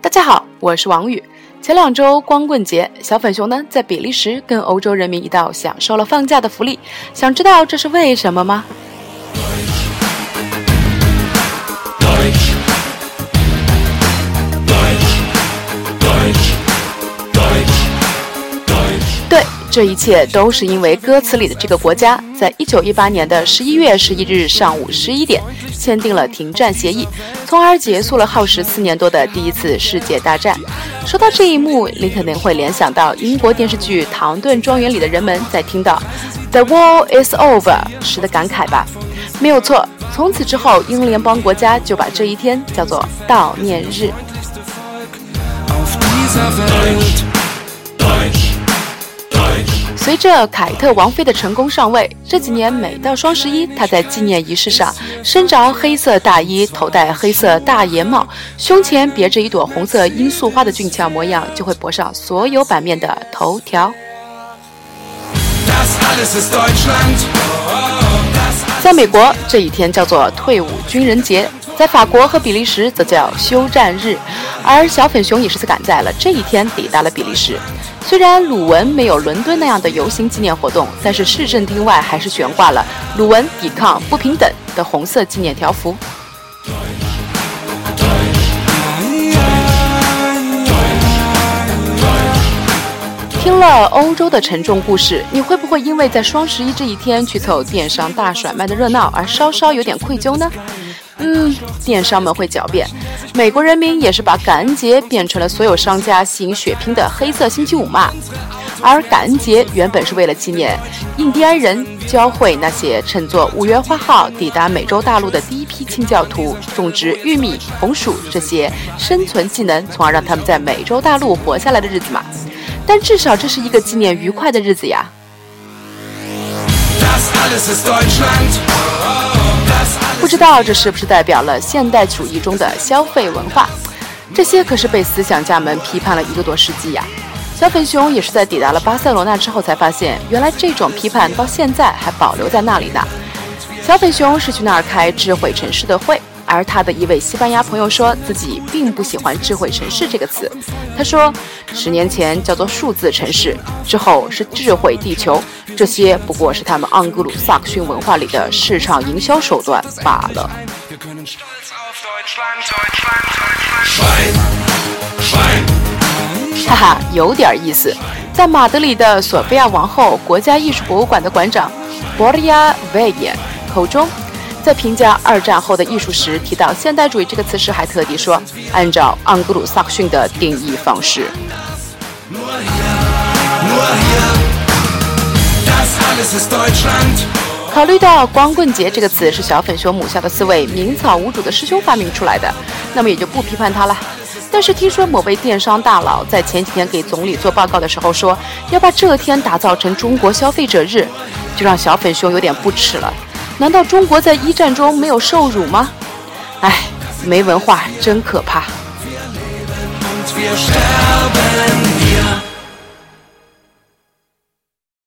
大家好，我是王宇。前两周光棍节，小粉熊呢在比利时跟欧洲人民一道享受了放假的福利。想知道这是为什么吗？对，这一切都是因为歌词里的这个国家，在一九一八年的十一月十一日上午十一点签订了停战协议，从而结束了耗时四年多的第一次世界大战。说到这一幕，你肯定会联想到英国电视剧《唐顿庄园》里的人们在听到 “The war is over” 时的感慨吧？没有错，从此之后，英联邦国家就把这一天叫做悼念日。随着凯特王妃的成功上位，这几年每到双十一，她在纪念仪式上身着黑色大衣，头戴黑色大檐帽，胸前别着一朵红色罂粟花的俊俏模样，就会博上所有版面的头条。在美国，这一天叫做退伍军人节；在法国和比利时，则叫休战日。而小粉熊也是赶在了这一天抵达了比利时。虽然鲁文没有伦敦那样的游行纪念活动，但是市政厅外还是悬挂了“鲁文抵抗不平等”的红色纪念条幅。听了欧洲的沉重故事，你会不会因为在双十一这一天去凑电商大甩卖的热闹而稍稍有点愧疚呢？嗯，电商们会狡辩，美国人民也是把感恩节变成了所有商家吸引血拼的黑色星期五嘛。而感恩节原本是为了纪念印第安人，教会那些乘坐五月花号抵达美洲大陆的第一批清教徒种植玉米、红薯这些生存技能，从而让他们在美洲大陆活下来的日子嘛。但至少这是一个纪念愉快的日子呀。不知道这是不是代表了现代主义中的消费文化？这些可是被思想家们批判了一个多世纪呀。小粉熊也是在抵达了巴塞罗那之后才发现，原来这种批判到现在还保留在那里呢。小粉熊是去那儿开智慧城市的会。而他的一位西班牙朋友说自己并不喜欢“智慧城市”这个词。他说，十年前叫做数字城市，之后是智慧地球，这些不过是他们盎格鲁撒克逊文化里的市场营销手段罢了。哈哈，有点意思。在马德里的索菲亚王后国家艺术博物馆的馆长 Boria Vega 口中。在评价二战后的艺术时，提到现代主义这个词时，还特地说：“按照盎格鲁撒克逊的定义方式。”考虑到“光棍节”这个词是小粉熊母校的四位名草无主的师兄发明出来的，那么也就不批判他了。但是听说某位电商大佬在前几天给总理做报告的时候说要把这天打造成中国消费者日，就让小粉熊有点不耻了。难道中国在一战中没有受辱吗？哎，没文化真可怕。